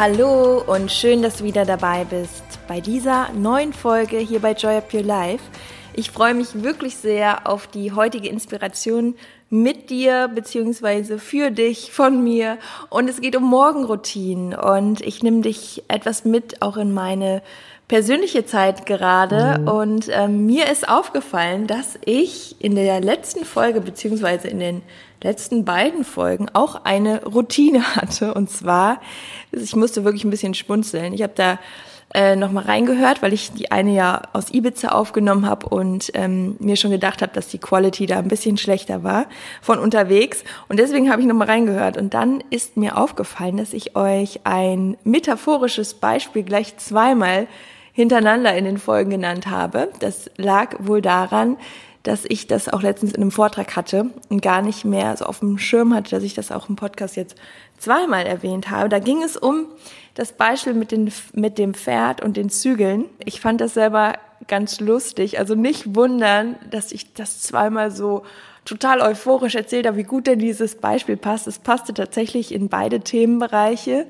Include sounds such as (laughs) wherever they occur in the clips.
Hallo und schön, dass du wieder dabei bist bei dieser neuen Folge hier bei Joy Up Your Life. Ich freue mich wirklich sehr auf die heutige Inspiration mit dir beziehungsweise für dich von mir und es geht um Morgenroutinen und ich nehme dich etwas mit auch in meine persönliche Zeit gerade mhm. und ähm, mir ist aufgefallen, dass ich in der letzten Folge beziehungsweise in den letzten beiden Folgen auch eine Routine (laughs) hatte und zwar, ich musste wirklich ein bisschen schmunzeln. Ich habe da äh, nochmal reingehört, weil ich die eine ja aus Ibiza aufgenommen habe und ähm, mir schon gedacht habe, dass die Quality da ein bisschen schlechter war von unterwegs. Und deswegen habe ich nochmal reingehört. Und dann ist mir aufgefallen, dass ich euch ein metaphorisches Beispiel gleich zweimal hintereinander in den Folgen genannt habe. Das lag wohl daran, dass ich das auch letztens in einem Vortrag hatte und gar nicht mehr so auf dem Schirm hatte, dass ich das auch im Podcast jetzt zweimal erwähnt habe. Da ging es um das Beispiel mit, den, mit dem Pferd und den Zügeln. Ich fand das selber ganz lustig. Also nicht wundern, dass ich das zweimal so total euphorisch erzählt habe, wie gut denn dieses Beispiel passt. Es passte tatsächlich in beide Themenbereiche.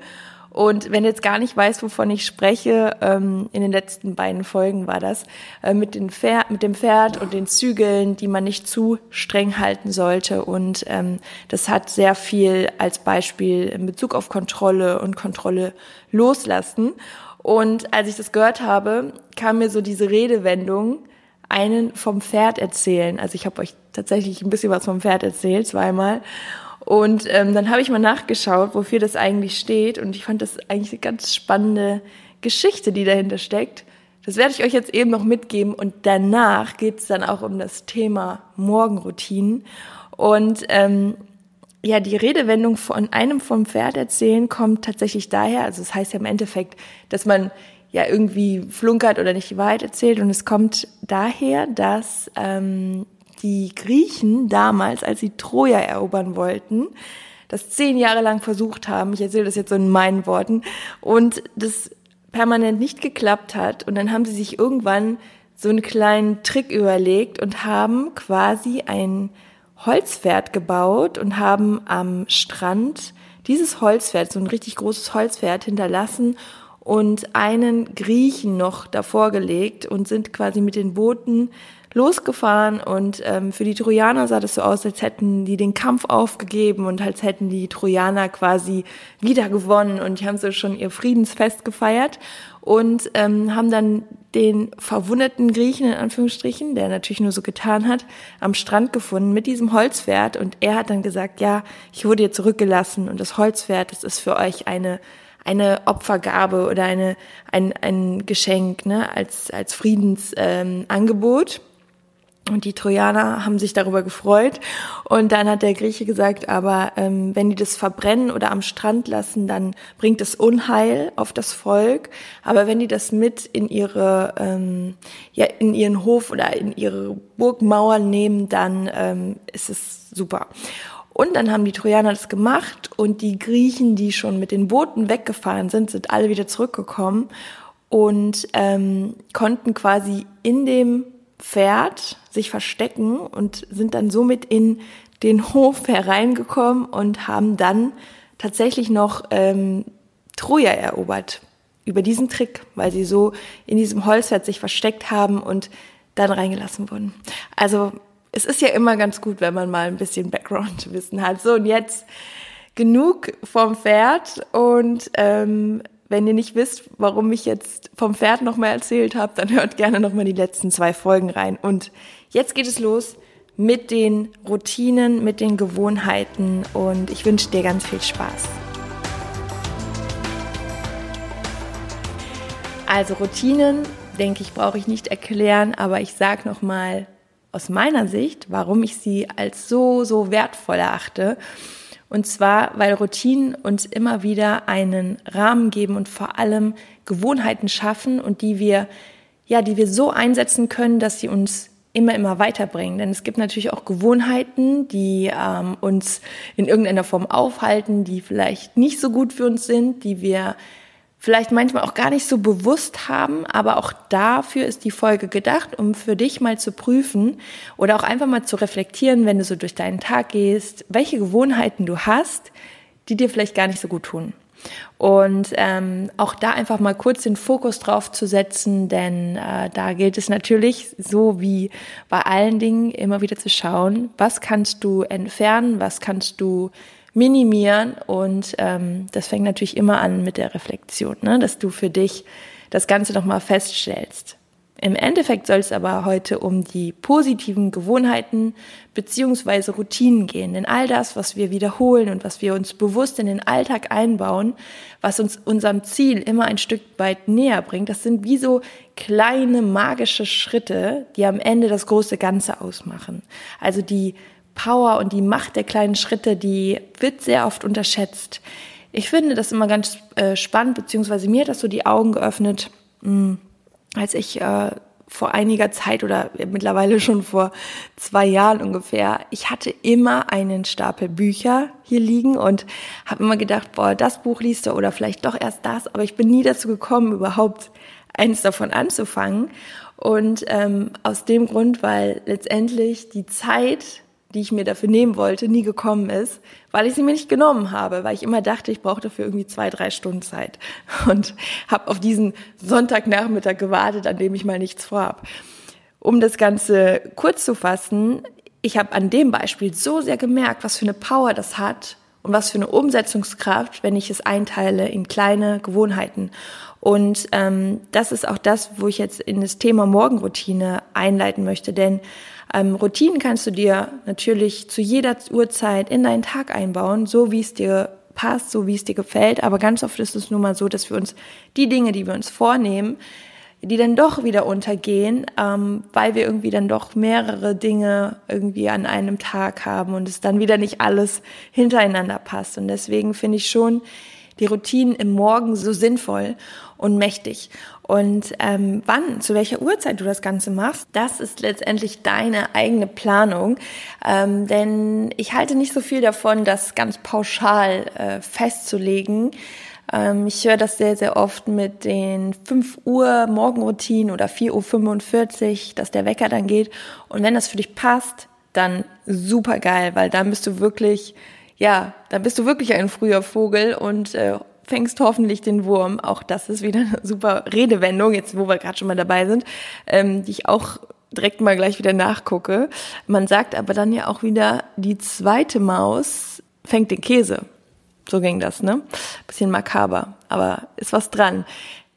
Und wenn jetzt gar nicht weiß, wovon ich spreche, ähm, in den letzten beiden Folgen war das, äh, mit, den Pferd, mit dem Pferd und den Zügeln, die man nicht zu streng halten sollte. Und ähm, das hat sehr viel als Beispiel in Bezug auf Kontrolle und Kontrolle loslassen. Und als ich das gehört habe, kam mir so diese Redewendung, einen vom Pferd erzählen. Also ich habe euch tatsächlich ein bisschen was vom Pferd erzählt, zweimal. Und ähm, dann habe ich mal nachgeschaut, wofür das eigentlich steht. Und ich fand das eigentlich eine ganz spannende Geschichte, die dahinter steckt. Das werde ich euch jetzt eben noch mitgeben. Und danach geht es dann auch um das Thema Morgenroutinen. Und ähm, ja, die Redewendung von einem vom Pferd erzählen kommt tatsächlich daher, also es das heißt ja im Endeffekt, dass man ja irgendwie flunkert oder nicht die Wahrheit erzählt. Und es kommt daher, dass ähm, die Griechen damals, als sie Troja erobern wollten, das zehn Jahre lang versucht haben, ich erzähle das jetzt so in meinen Worten, und das permanent nicht geklappt hat. Und dann haben sie sich irgendwann so einen kleinen Trick überlegt und haben quasi ein Holzpferd gebaut und haben am Strand dieses Holzpferd, so ein richtig großes Holzpferd hinterlassen und einen Griechen noch davor gelegt und sind quasi mit den Booten losgefahren und ähm, für die Trojaner sah das so aus, als hätten die den Kampf aufgegeben und als hätten die Trojaner quasi wieder gewonnen und die haben so schon ihr Friedensfest gefeiert und ähm, haben dann den verwundeten Griechen in Anführungsstrichen, der natürlich nur so getan hat, am Strand gefunden mit diesem Holzpferd und er hat dann gesagt, ja, ich wurde hier zurückgelassen und das Holzpferd, das ist für euch eine eine Opfergabe oder eine, ein, ein Geschenk ne, als, als Friedensangebot. Ähm, und die Trojaner haben sich darüber gefreut. Und dann hat der Grieche gesagt, aber ähm, wenn die das verbrennen oder am Strand lassen, dann bringt es Unheil auf das Volk. Aber wenn die das mit in ihre, ähm, ja, in ihren Hof oder in ihre Burgmauern nehmen, dann ähm, ist es super. Und dann haben die Trojaner das gemacht und die Griechen, die schon mit den Booten weggefahren sind, sind alle wieder zurückgekommen und ähm, konnten quasi in dem Pferd sich verstecken und sind dann somit in den (laughs) Hof hereingekommen und haben dann tatsächlich noch ähm, Troja erobert über diesen Trick, weil sie so in diesem Holzpferd sich versteckt haben und dann reingelassen wurden. Also es ist ja immer ganz gut, wenn man mal ein bisschen Background-Wissen hat. So, und jetzt genug vom Pferd und ähm, wenn ihr nicht wisst, warum ich jetzt vom Pferd nochmal erzählt habe, dann hört gerne nochmal die letzten zwei Folgen rein. Und jetzt geht es los mit den Routinen, mit den Gewohnheiten und ich wünsche dir ganz viel Spaß. Also Routinen, denke ich, brauche ich nicht erklären, aber ich sage nochmal aus meiner Sicht, warum ich sie als so, so wertvoll erachte. Und zwar, weil Routinen uns immer wieder einen Rahmen geben und vor allem Gewohnheiten schaffen und die wir, ja, die wir so einsetzen können, dass sie uns immer, immer weiterbringen. Denn es gibt natürlich auch Gewohnheiten, die ähm, uns in irgendeiner Form aufhalten, die vielleicht nicht so gut für uns sind, die wir vielleicht manchmal auch gar nicht so bewusst haben, aber auch dafür ist die Folge gedacht, um für dich mal zu prüfen oder auch einfach mal zu reflektieren, wenn du so durch deinen Tag gehst, welche Gewohnheiten du hast, die dir vielleicht gar nicht so gut tun. Und ähm, auch da einfach mal kurz den Fokus drauf zu setzen, denn äh, da gilt es natürlich, so wie bei allen Dingen, immer wieder zu schauen, was kannst du entfernen, was kannst du minimieren. Und ähm, das fängt natürlich immer an mit der Reflexion, ne? dass du für dich das Ganze nochmal feststellst. Im Endeffekt soll es aber heute um die positiven Gewohnheiten beziehungsweise Routinen gehen. Denn all das, was wir wiederholen und was wir uns bewusst in den Alltag einbauen, was uns unserem Ziel immer ein Stück weit näher bringt, das sind wie so kleine magische Schritte, die am Ende das große Ganze ausmachen. Also die Power und die Macht der kleinen Schritte, die wird sehr oft unterschätzt. Ich finde das immer ganz äh, spannend, beziehungsweise mir hat das so die Augen geöffnet, mh, hm, als ich äh, vor einiger Zeit oder mittlerweile schon vor zwei Jahren ungefähr, ich hatte immer einen Stapel Bücher hier liegen und habe immer gedacht, boah, das Buch liest du oder vielleicht doch erst das, aber ich bin nie dazu gekommen, überhaupt eins davon anzufangen. Und ähm, aus dem Grund, weil letztendlich die Zeit die ich mir dafür nehmen wollte, nie gekommen ist, weil ich sie mir nicht genommen habe, weil ich immer dachte, ich brauche dafür irgendwie zwei, drei Stunden Zeit (laughs) und habe auf diesen Sonntagnachmittag gewartet, an dem ich mal nichts vorhab. Um das Ganze kurz zu fassen, ich habe an dem Beispiel so sehr gemerkt, was für eine Power das hat und was für eine Umsetzungskraft, wenn ich es einteile in kleine Gewohnheiten. Und ähm, das ist auch das, wo ich jetzt in das Thema Morgenroutine einleiten möchte, denn ähm, Routinen kannst du dir natürlich zu jeder Uhrzeit in deinen Tag einbauen, so wie es dir passt, so wie es dir gefällt. Aber ganz oft ist es nun mal so, dass wir uns die Dinge, die wir uns vornehmen, die dann doch wieder untergehen, ähm, weil wir irgendwie dann doch mehrere Dinge irgendwie an einem Tag haben und es dann wieder nicht alles hintereinander passt. Und deswegen finde ich schon die Routinen im Morgen so sinnvoll und mächtig. Und ähm, wann, zu welcher Uhrzeit du das Ganze machst, das ist letztendlich deine eigene Planung. Ähm, denn ich halte nicht so viel davon, das ganz pauschal äh, festzulegen. Ähm, ich höre das sehr, sehr oft mit den 5 Uhr Morgenroutinen oder 4.45 Uhr, dass der Wecker dann geht. Und wenn das für dich passt, dann super geil, weil dann bist du wirklich, ja, dann bist du wirklich ein früher Vogel und äh, fängst hoffentlich den Wurm. Auch das ist wieder eine super Redewendung, jetzt wo wir gerade schon mal dabei sind, ähm, die ich auch direkt mal gleich wieder nachgucke. Man sagt aber dann ja auch wieder, die zweite Maus fängt den Käse. So ging das, ne? Bisschen makaber, aber ist was dran.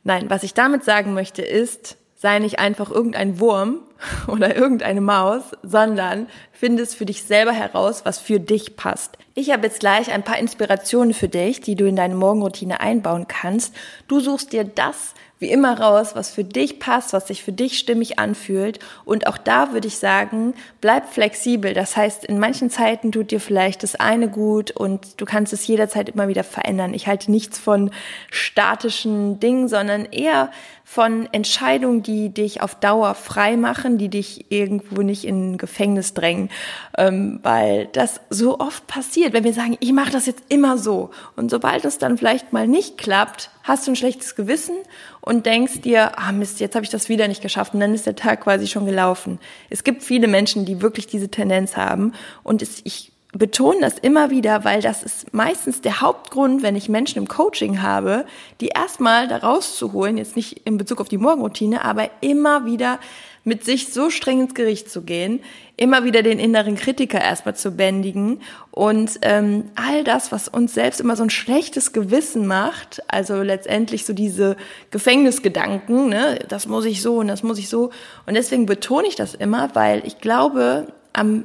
Nein, was ich damit sagen möchte ist, sei nicht einfach irgendein Wurm (laughs) oder irgendeine Maus, sondern finde es für dich selber heraus, was für dich passt. Ich habe jetzt gleich ein paar Inspirationen für dich, die du in deine Morgenroutine einbauen kannst. Du suchst dir das wie immer raus, was für dich passt, was sich für dich stimmig anfühlt. Und auch da würde ich sagen, bleib flexibel. Das heißt, in manchen Zeiten tut dir vielleicht das eine gut und du kannst es jederzeit immer wieder verändern. Ich halte nichts von statischen Dingen, sondern eher von Entscheidungen, die dich auf Dauer frei machen, die dich irgendwo nicht in Gefängnis drängen, ähm, weil das so oft passiert, wenn wir sagen, ich mache das jetzt immer so. Und sobald es dann vielleicht mal nicht klappt, hast du ein schlechtes Gewissen und denkst dir, ah Mist, jetzt habe ich das wieder nicht geschafft. Und dann ist der Tag quasi schon gelaufen. Es gibt viele Menschen, die wirklich diese Tendenz haben. Und ich betone das immer wieder, weil das ist meistens der Hauptgrund, wenn ich Menschen im Coaching habe, die erstmal da rauszuholen, jetzt nicht in Bezug auf die Morgenroutine, aber immer wieder mit sich so streng ins Gericht zu gehen, immer wieder den inneren Kritiker erstmal zu bändigen und ähm, all das, was uns selbst immer so ein schlechtes Gewissen macht, also letztendlich so diese Gefängnisgedanken, ne, das muss ich so und das muss ich so. Und deswegen betone ich das immer, weil ich glaube, am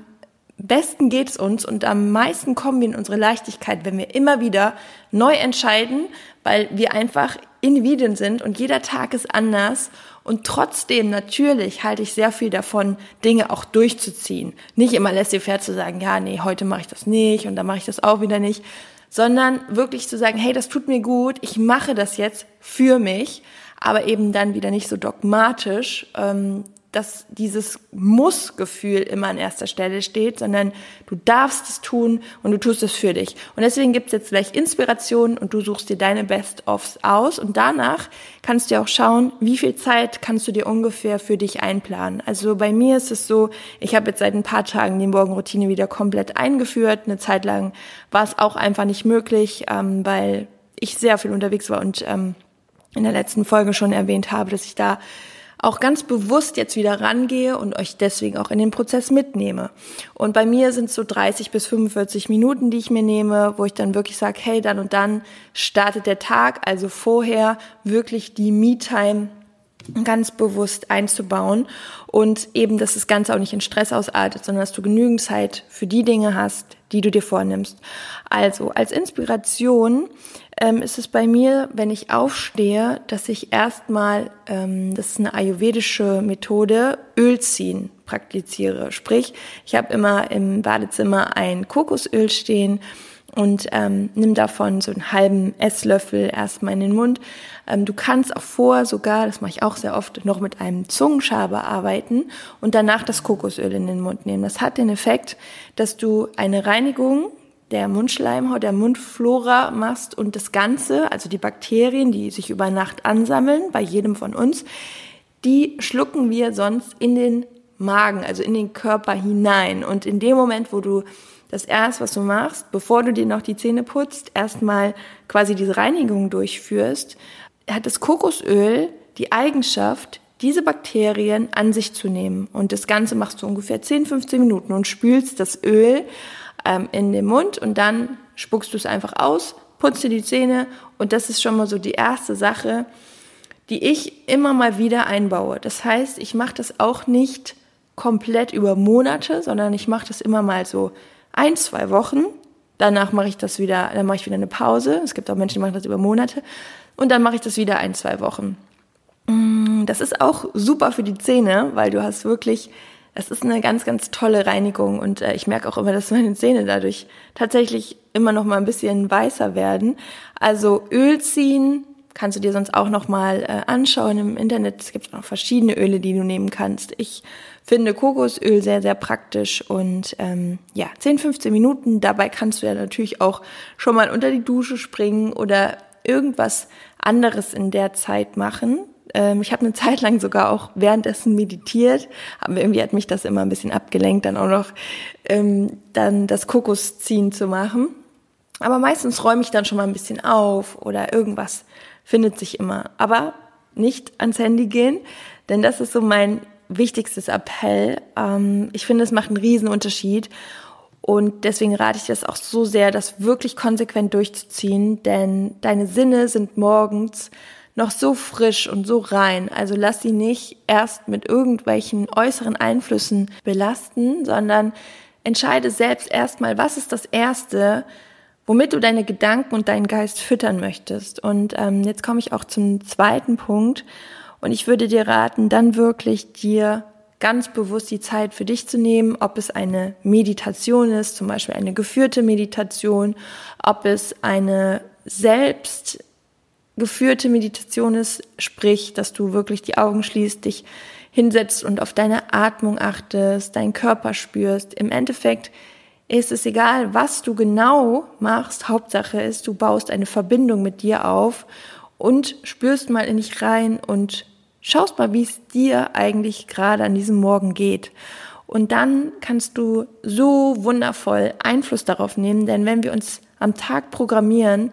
besten geht es uns und am meisten kommen wir in unsere Leichtigkeit, wenn wir immer wieder neu entscheiden, weil wir einfach Individuen sind und jeder Tag ist anders. Und trotzdem, natürlich, halte ich sehr viel davon, Dinge auch durchzuziehen. Nicht immer laissez-faire zu sagen, ja, nee, heute mache ich das nicht und dann mache ich das auch wieder nicht, sondern wirklich zu sagen, hey, das tut mir gut, ich mache das jetzt für mich, aber eben dann wieder nicht so dogmatisch, ähm, dass dieses Muss-Gefühl immer an erster Stelle steht, sondern du darfst es tun und du tust es für dich. Und deswegen gibt es jetzt gleich Inspiration und du suchst dir deine Best-ofs aus und danach kannst du auch schauen, wie viel Zeit kannst du dir ungefähr für dich einplanen. Also bei mir ist es so, ich habe jetzt seit ein paar Tagen die Morgenroutine wieder komplett eingeführt. Eine Zeit lang war es auch einfach nicht möglich, ähm, weil ich sehr viel unterwegs war und ähm, in der letzten Folge schon erwähnt habe, dass ich da auch ganz bewusst jetzt wieder rangehe und euch deswegen auch in den Prozess mitnehme. Und bei mir sind es so 30 bis 45 Minuten, die ich mir nehme, wo ich dann wirklich sage, hey, dann und dann startet der Tag, also vorher wirklich die Me-Time ganz bewusst einzubauen und eben, dass das Ganze auch nicht in Stress ausartet, sondern dass du genügend Zeit für die Dinge hast, die du dir vornimmst. Also als Inspiration ähm, ist es bei mir, wenn ich aufstehe, dass ich erstmal, ähm, das ist eine ayurvedische Methode, Öl ziehen praktiziere. Sprich, ich habe immer im Badezimmer ein Kokosöl stehen und ähm, nimm davon so einen halben Esslöffel erstmal in den Mund. Ähm, du kannst auch vor sogar, das mache ich auch sehr oft, noch mit einem Zungenschaber arbeiten und danach das Kokosöl in den Mund nehmen. Das hat den Effekt, dass du eine Reinigung der Mundschleimhaut, der Mundflora machst und das Ganze, also die Bakterien, die sich über Nacht ansammeln, bei jedem von uns, die schlucken wir sonst in den Magen, also in den Körper hinein. Und in dem Moment, wo du das erst, was du machst, bevor du dir noch die Zähne putzt, erstmal quasi diese Reinigung durchführst, hat das Kokosöl die Eigenschaft, diese Bakterien an sich zu nehmen. Und das Ganze machst du ungefähr 10, 15 Minuten und spülst das Öl ähm, in den Mund und dann spuckst du es einfach aus, putzt dir die Zähne und das ist schon mal so die erste Sache, die ich immer mal wieder einbaue. Das heißt, ich mache das auch nicht komplett über Monate, sondern ich mache das immer mal so ein, zwei Wochen. Danach mache ich das wieder, dann mache ich wieder eine Pause. Es gibt auch Menschen, die machen das über Monate. Und dann mache ich das wieder ein, zwei Wochen. Mm, das ist auch super für die Zähne, weil du hast wirklich, es ist eine ganz, ganz tolle Reinigung und äh, ich merke auch immer, dass meine Zähne dadurch tatsächlich immer noch mal ein bisschen weißer werden. Also Öl ziehen, kannst du dir sonst auch noch mal äh, anschauen im Internet. Es gibt auch verschiedene Öle, die du nehmen kannst. Ich finde Kokosöl sehr, sehr praktisch und ähm, ja, 10, 15 Minuten. Dabei kannst du ja natürlich auch schon mal unter die Dusche springen oder irgendwas anderes in der Zeit machen. Ähm, ich habe eine (laughs) Zeit lang sogar auch währenddessen meditiert, aber irgendwie hat mich das immer ein bisschen abgelenkt, dann auch noch ähm, dann das Kokosziehen zu machen. Aber meistens räume ich dann schon mal ein bisschen auf oder irgendwas findet sich immer. Aber nicht ans Handy gehen, denn das ist so mein wichtigstes Appell. Ähm, ich finde, es macht einen riesen Unterschied. Und deswegen rate ich das auch so sehr, das wirklich konsequent durchzuziehen, denn deine Sinne sind morgens noch so frisch und so rein. Also lass sie nicht erst mit irgendwelchen äußeren Einflüssen belasten, sondern entscheide selbst erstmal, was ist das Erste, womit du deine Gedanken und deinen Geist füttern möchtest. Und ähm, jetzt komme ich auch zum zweiten Punkt. Und ich würde dir raten, dann wirklich dir ganz bewusst die Zeit für dich zu nehmen, ob es eine Meditation ist, zum Beispiel eine geführte Meditation, ob es eine selbst geführte Meditation ist, sprich, dass du wirklich die Augen schließt, dich hinsetzt und auf deine Atmung achtest, deinen Körper spürst. Im Endeffekt ist es egal, was du genau machst. Hauptsache ist, du baust eine Verbindung mit dir auf und spürst mal in dich rein und schaust mal, wie es dir eigentlich gerade an diesem Morgen geht. Und dann kannst du so wundervoll Einfluss darauf nehmen, denn wenn wir uns am Tag programmieren,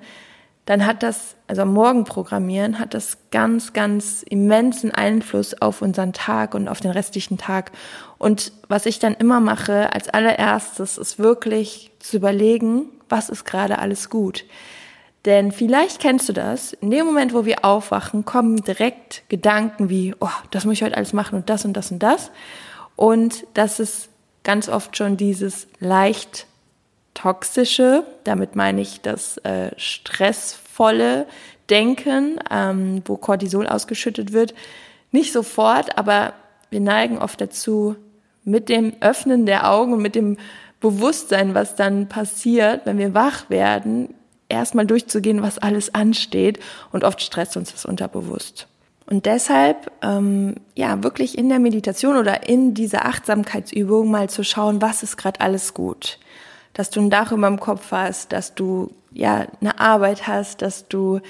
dann hat das, also am Morgen programmieren, hat das ganz, ganz immensen Einfluss auf unseren Tag und auf den restlichen Tag. Und was ich dann immer mache, als allererstes, ist wirklich zu überlegen, was ist gerade alles gut. Denn vielleicht kennst du das, in dem Moment, wo wir aufwachen, kommen direkt Gedanken wie, oh, das muss ich heute alles machen und das und das und das. Und das ist ganz oft schon dieses leicht toxische, damit meine ich das äh, stressvolle Denken, ähm, wo Cortisol ausgeschüttet wird, nicht sofort, aber wir neigen oft dazu, mit dem Öffnen der Augen mit dem Bewusstsein, was dann passiert, wenn wir wach werden, erstmal durchzugehen, was alles ansteht. Und oft stresst uns das unterbewusst. Und deshalb, ähm, ja, wirklich in der Meditation oder in dieser Achtsamkeitsübung mal zu schauen, was ist gerade alles gut. Dass du ein Dach über dem Kopf hast, dass du, ja, eine Arbeit hast, dass du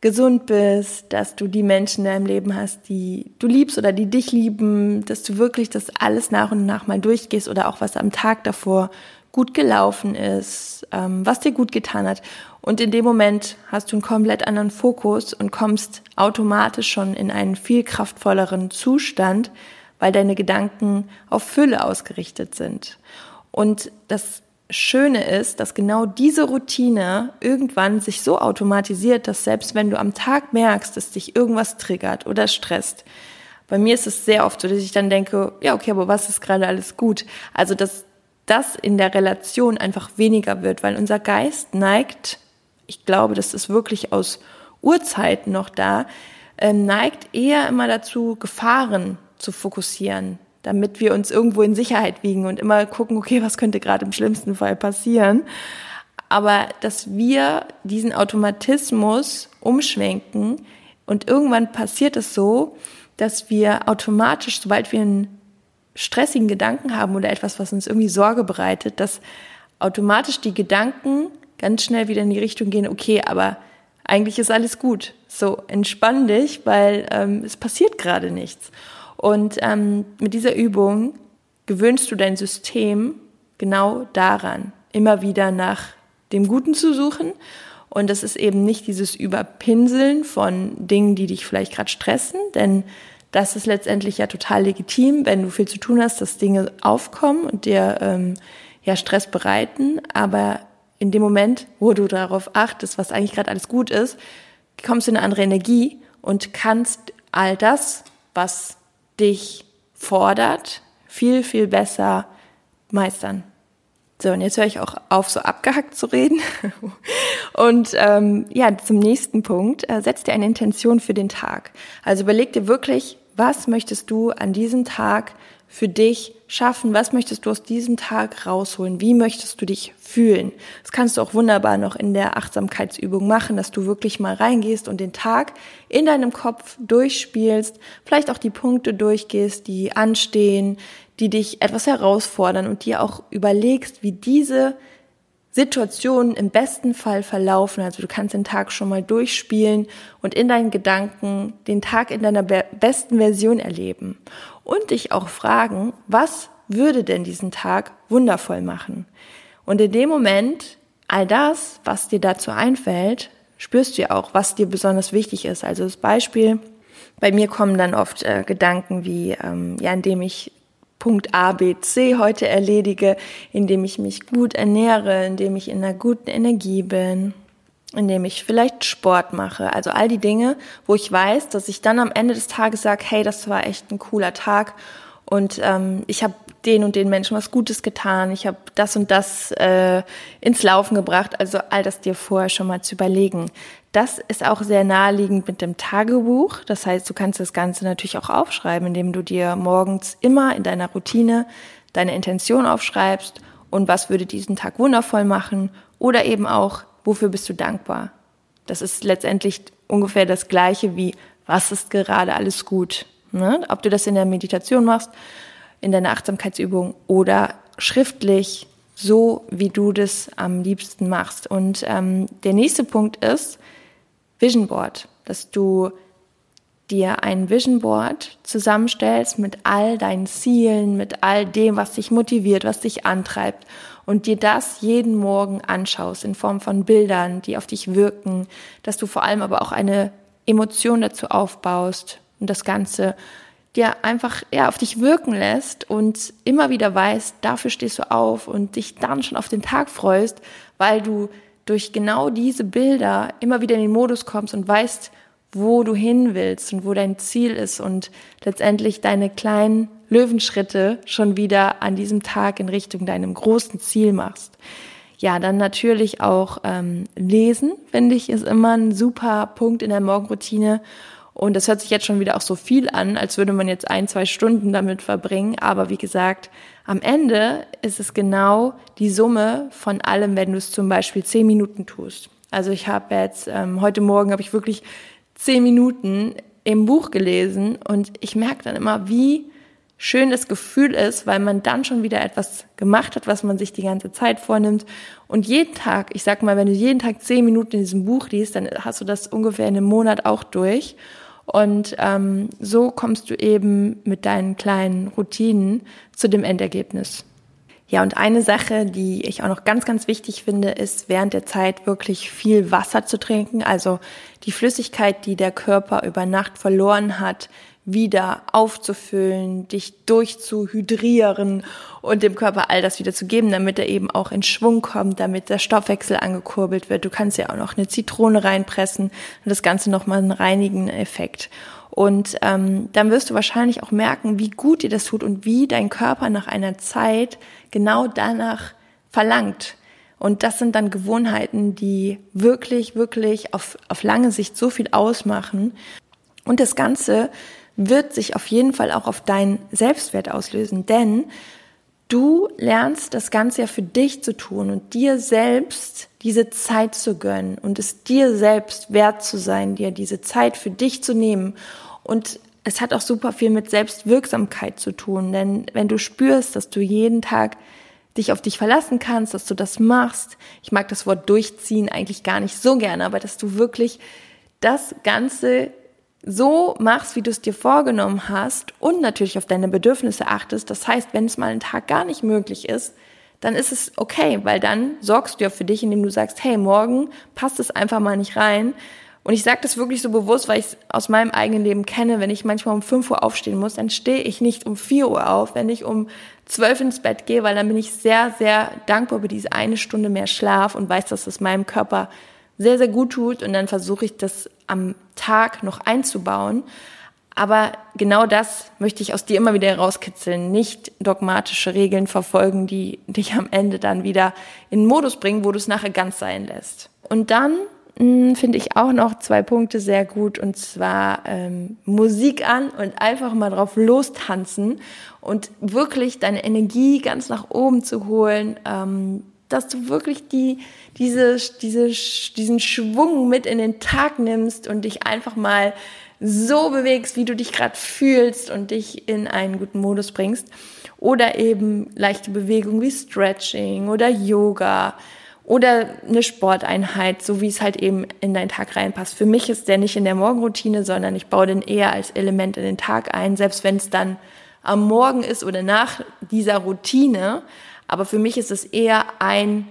gesund bist, dass du die Menschen in deinem Leben hast, die du liebst oder die dich lieben, dass du wirklich das alles nach und nach mal durchgehst oder auch was am Tag davor gut gelaufen ist, ähm, was dir gut getan hat. Und in dem Moment hast du einen komplett anderen Fokus und kommst automatisch schon in einen viel kraftvolleren Zustand, weil deine Gedanken auf Fülle ausgerichtet sind. Und das Schöne ist, dass genau diese Routine irgendwann sich so automatisiert, dass selbst wenn du am Tag merkst, dass dich irgendwas triggert oder stresst, bei mir ist es sehr oft so, dass ich dann denke, ja, okay, aber was ist gerade alles gut? Also, dass das in der Relation einfach weniger wird, weil unser Geist neigt, ich glaube, das ist wirklich aus Urzeiten noch da, äh, neigt eher immer dazu, Gefahren zu fokussieren, damit wir uns irgendwo in Sicherheit wiegen und immer gucken, okay, was könnte gerade im schlimmsten Fall passieren. Aber dass wir diesen Automatismus umschwenken und irgendwann passiert es so, dass wir automatisch, sobald wir einen stressigen Gedanken haben oder etwas, was uns irgendwie Sorge bereitet, dass automatisch die Gedanken ganz schnell wieder in die Richtung gehen, okay, aber eigentlich ist alles gut. So, entspann dich, weil ähm, es passiert gerade nichts. Und ähm, mit dieser Übung gewöhnst du dein System genau daran, immer wieder nach dem Guten zu suchen. Und das ist eben nicht dieses Überpinseln von Dingen, die dich vielleicht gerade stressen, denn das ist letztendlich ja total legitim, wenn du viel zu tun hast, dass Dinge aufkommen und dir ähm, ja Stress bereiten. Aber in dem Moment, wo du darauf achtest, was eigentlich gerade alles gut ist, kommst du in eine andere Energie und kannst all das, was dich fordert, viel, viel besser meistern. So, und jetzt höre ich auch auf, so abgehackt zu reden. (laughs) Und ähm, ja, zum nächsten Punkt. Äh, setz dir eine Intention für den Tag. Also überleg dir wirklich, was möchtest du an diesem Tag für dich schaffen? Was möchtest du aus diesem Tag rausholen? Wie möchtest du dich fühlen? Das kannst du auch wunderbar noch in der Achtsamkeitsübung machen, dass du wirklich mal reingehst und den Tag in deinem Kopf durchspielst, vielleicht auch die Punkte durchgehst, die anstehen, die dich etwas herausfordern und dir auch überlegst, wie diese Situationen im besten Fall verlaufen. Also du kannst den Tag schon mal durchspielen und in deinen Gedanken den Tag in deiner besten Version erleben. Und dich auch fragen, was würde denn diesen Tag wundervoll machen? Und in dem Moment, all das, was dir dazu einfällt, spürst du ja auch, was dir besonders wichtig ist. Also das Beispiel, bei mir kommen dann oft äh, Gedanken wie, ähm, ja, indem ich Punkt A, B, C heute erledige, indem ich mich gut ernähre, indem ich in einer guten Energie bin, indem ich vielleicht Sport mache. Also all die Dinge, wo ich weiß, dass ich dann am Ende des Tages sage, hey, das war echt ein cooler Tag und ähm, ich habe den und den Menschen was Gutes getan, ich habe das und das äh, ins Laufen gebracht. Also all das dir vorher schon mal zu überlegen. Das ist auch sehr naheliegend mit dem Tagebuch. Das heißt, du kannst das Ganze natürlich auch aufschreiben, indem du dir morgens immer in deiner Routine deine Intention aufschreibst und was würde diesen Tag wundervoll machen oder eben auch, wofür bist du dankbar. Das ist letztendlich ungefähr das gleiche wie, was ist gerade alles gut. Ne? Ob du das in der Meditation machst, in deiner Achtsamkeitsübung oder schriftlich, so wie du das am liebsten machst. Und ähm, der nächste Punkt ist, Vision Board, dass du dir ein Vision Board zusammenstellst mit all deinen Zielen, mit all dem, was dich motiviert, was dich antreibt und dir das jeden Morgen anschaust in Form von Bildern, die auf dich wirken, dass du vor allem aber auch eine Emotion dazu aufbaust und das Ganze dir einfach ja, auf dich wirken lässt und immer wieder weißt, dafür stehst du auf und dich dann schon auf den Tag freust, weil du durch genau diese Bilder immer wieder in den Modus kommst und weißt, wo du hin willst und wo dein Ziel ist und letztendlich deine kleinen Löwenschritte schon wieder an diesem Tag in Richtung deinem großen Ziel machst. Ja, dann natürlich auch ähm, lesen, finde ich, ist immer ein super Punkt in der Morgenroutine. Und das hört sich jetzt schon wieder auch so viel an, als würde man jetzt ein, zwei Stunden damit verbringen. Aber wie gesagt, am Ende ist es genau die Summe von allem, wenn du es zum Beispiel zehn Minuten tust. Also ich habe jetzt, ähm, heute Morgen habe ich wirklich zehn Minuten im Buch gelesen und ich merke dann immer, wie schön das Gefühl ist, weil man dann schon wieder etwas gemacht hat, was man sich die ganze Zeit vornimmt. Und jeden Tag, ich sag mal, wenn du jeden Tag zehn Minuten in diesem Buch liest, dann hast du das ungefähr in einem Monat auch durch. Und ähm, so kommst du eben mit deinen kleinen Routinen zu dem Endergebnis. Ja, und eine Sache, die ich auch noch ganz, ganz wichtig finde, ist während der Zeit wirklich viel Wasser zu trinken. Also die Flüssigkeit, die der Körper über Nacht verloren hat, wieder aufzufüllen, dich durchzuhydrieren und dem Körper all das wieder zu geben, damit er eben auch in Schwung kommt, damit der Stoffwechsel angekurbelt wird. Du kannst ja auch noch eine Zitrone reinpressen und das Ganze nochmal einen reinigen Effekt. Und ähm, dann wirst du wahrscheinlich auch merken, wie gut dir das tut und wie dein Körper nach einer Zeit genau danach verlangt. Und das sind dann Gewohnheiten, die wirklich, wirklich auf, auf lange Sicht so viel ausmachen. Und das Ganze wird sich auf jeden Fall auch auf deinen Selbstwert auslösen, denn du lernst das Ganze ja für dich zu tun und dir selbst diese Zeit zu gönnen und es dir selbst wert zu sein, dir diese Zeit für dich zu nehmen. Und es hat auch super viel mit Selbstwirksamkeit zu tun, denn wenn du spürst, dass du jeden Tag dich auf dich verlassen kannst, dass du das machst, ich mag das Wort durchziehen eigentlich gar nicht so gerne, aber dass du wirklich das Ganze so machst, wie du es dir vorgenommen hast und natürlich auf deine Bedürfnisse achtest. Das heißt, wenn es mal einen Tag gar nicht möglich ist, dann ist es okay, weil dann sorgst du ja für dich, indem du sagst, hey, morgen passt es einfach mal nicht rein. Und ich sage das wirklich so bewusst, weil ich es aus meinem eigenen Leben kenne. Wenn ich manchmal um 5 Uhr aufstehen muss, dann stehe ich nicht um 4 Uhr auf, wenn ich um 12 ins Bett gehe, weil dann bin ich sehr, sehr dankbar über diese eine Stunde mehr Schlaf und weiß, dass es meinem Körper sehr, sehr gut tut und dann versuche ich das am Tag noch einzubauen. Aber genau das möchte ich aus dir immer wieder herauskitzeln. Nicht dogmatische Regeln verfolgen, die dich am Ende dann wieder in den Modus bringen, wo du es nachher ganz sein lässt. Und dann hm, finde ich auch noch zwei Punkte sehr gut und zwar ähm, Musik an und einfach mal drauf lostanzen und wirklich deine Energie ganz nach oben zu holen, ähm, dass du wirklich die, diese, diese, diesen Schwung mit in den Tag nimmst und dich einfach mal so bewegst, wie du dich gerade fühlst und dich in einen guten Modus bringst. Oder eben leichte Bewegungen wie Stretching oder Yoga oder eine Sporteinheit, so wie es halt eben in deinen Tag reinpasst. Für mich ist der nicht in der Morgenroutine, sondern ich baue den eher als Element in den Tag ein, selbst wenn es dann am Morgen ist oder nach dieser Routine. Aber für mich ist es eher ein,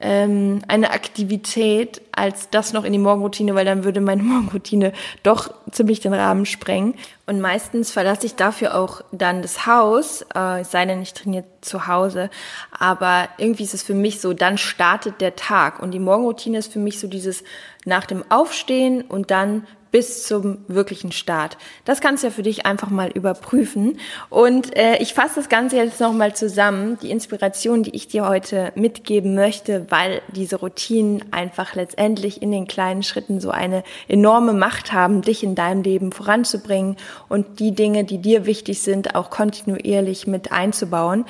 ähm, eine Aktivität als das noch in die Morgenroutine, weil dann würde meine (laughs) Morgenroutine doch ziemlich den Rahmen sprengen. Und meistens verlasse ich dafür auch dann das Haus, äh, sei denn, ich trainiere zu Hause. Aber irgendwie ist es für mich so, dann startet der Tag. Und die Morgenroutine ist für mich so dieses nach dem Aufstehen und dann bis zum wirklichen Start. Das kannst du ja für dich einfach mal überprüfen. Und äh, ich fasse das Ganze jetzt nochmal zusammen, die Inspiration, die ich dir heute mitgeben möchte, weil diese Routinen einfach letztendlich in den kleinen Schritten so eine enorme Macht haben, dich in deinem Leben voranzubringen und die Dinge, die dir wichtig sind, auch kontinuierlich mit einzubauen.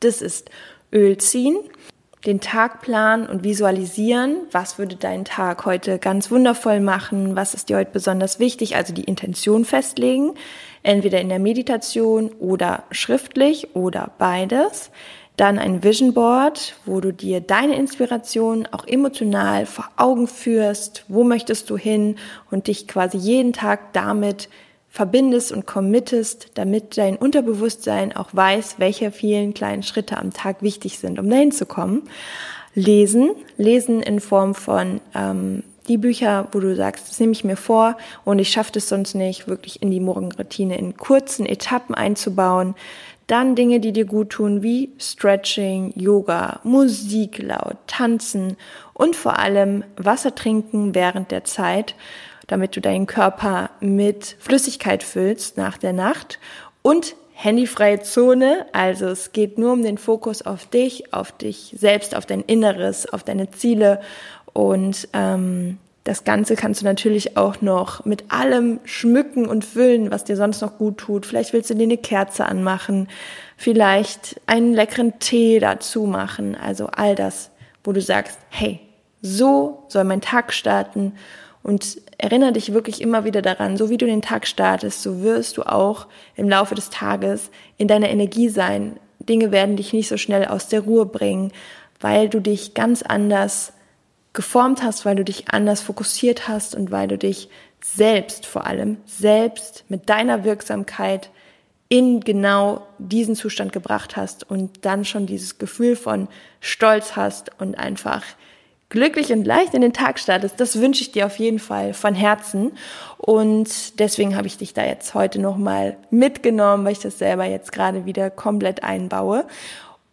Das ist Öl ziehen, den Tag planen und visualisieren, was würde deinen Tag heute ganz wundervoll machen, was ist dir heute besonders wichtig, also die Intention festlegen, entweder in der Meditation oder schriftlich oder beides. Dann ein Vision Board, wo du dir deine Inspiration auch emotional vor Augen führst, wo möchtest du hin und dich quasi jeden Tag damit verbindest und committest, damit dein Unterbewusstsein auch weiß, welche vielen kleinen Schritte am Tag wichtig sind, um dahin zu kommen. Lesen, lesen in Form von ähm, die Bücher, wo du sagst, das nehme ich mir vor und ich schaffe es sonst nicht, wirklich in die Morgenroutine in kurzen Etappen einzubauen. Dann Dinge, die dir gut tun, wie Stretching, Yoga, Musik laut, Tanzen und vor allem Wasser trinken während der Zeit damit du deinen Körper mit Flüssigkeit füllst nach der Nacht und handyfreie Zone. Also es geht nur um den Fokus auf dich, auf dich selbst, auf dein Inneres, auf deine Ziele. Und ähm, das Ganze kannst du natürlich auch noch mit allem schmücken und füllen, was dir sonst noch gut tut. Vielleicht willst du dir eine Kerze anmachen, vielleicht einen leckeren Tee dazu machen. Also all das, wo du sagst, hey, so soll mein Tag starten. Und erinnere dich wirklich immer wieder daran, so wie du den Tag startest, so wirst du auch im Laufe des Tages in deiner Energie sein. Dinge werden dich nicht so schnell aus der Ruhe bringen, weil du dich ganz anders geformt hast, weil du dich anders fokussiert hast und weil du dich selbst vor allem, selbst mit deiner Wirksamkeit in genau diesen Zustand gebracht hast und dann schon dieses Gefühl von Stolz hast und einfach glücklich und leicht in den Tag startest. Das wünsche ich dir auf jeden Fall von Herzen. Und deswegen habe ich dich da jetzt heute nochmal mitgenommen, weil ich das selber jetzt gerade wieder komplett einbaue.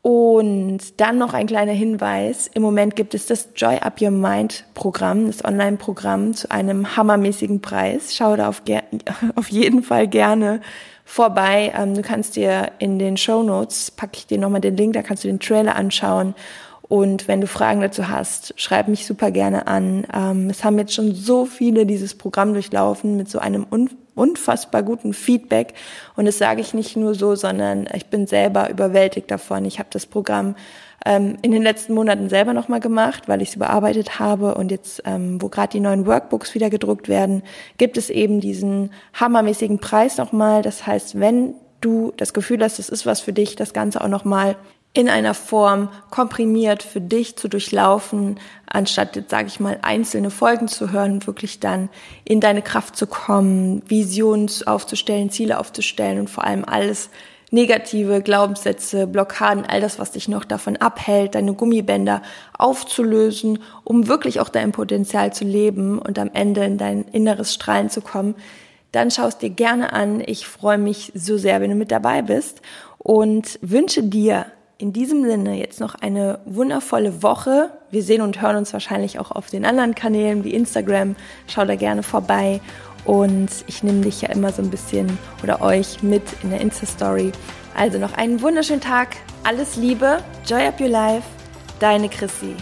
Und dann noch ein kleiner Hinweis. Im Moment gibt es das Joy Up Your Mind Programm, das Online-Programm zu einem hammermäßigen Preis. Schau da auf, (laughs) auf jeden Fall gerne vorbei. Ähm, du kannst dir in den Show Notes, packe ich dir nochmal den Link, da kannst du den Trailer anschauen. Und wenn du Fragen dazu hast, schreib mich super gerne an. Ähm, es haben jetzt schon so viele dieses Programm durchlaufen mit so einem unfassbar guten Feedback. Und das sage ich nicht nur so, sondern ich bin selber überwältigt davon. Ich habe das Programm ähm, in den letzten Monaten selber nochmal gemacht, weil ich es überarbeitet habe. Und jetzt, ähm, wo gerade die neuen Workbooks wieder gedruckt werden, gibt es eben diesen hammermäßigen Preis nochmal. Das heißt, wenn du das Gefühl hast, das ist was für dich, das Ganze auch nochmal in einer Form komprimiert für dich zu durchlaufen, anstatt jetzt, sage ich mal, einzelne Folgen zu hören, wirklich dann in deine Kraft zu kommen, Visionen aufzustellen, Ziele aufzustellen und vor allem alles negative Glaubenssätze, Blockaden, all das, was dich noch davon abhält, deine Gummibänder aufzulösen, um wirklich auch dein Potenzial zu leben und am Ende in dein inneres Strahlen zu kommen, dann schaust dir gerne an. Ich freue mich so sehr, wenn du mit dabei bist und wünsche dir in diesem Sinne jetzt noch eine wundervolle Woche. Wir sehen und hören uns wahrscheinlich auch auf den anderen Kanälen wie Instagram. Schau da gerne vorbei. Und ich nehme dich ja immer so ein bisschen oder euch mit in der Insta-Story. Also noch einen wunderschönen Tag. Alles Liebe. Joy up your life. Deine Chrissy.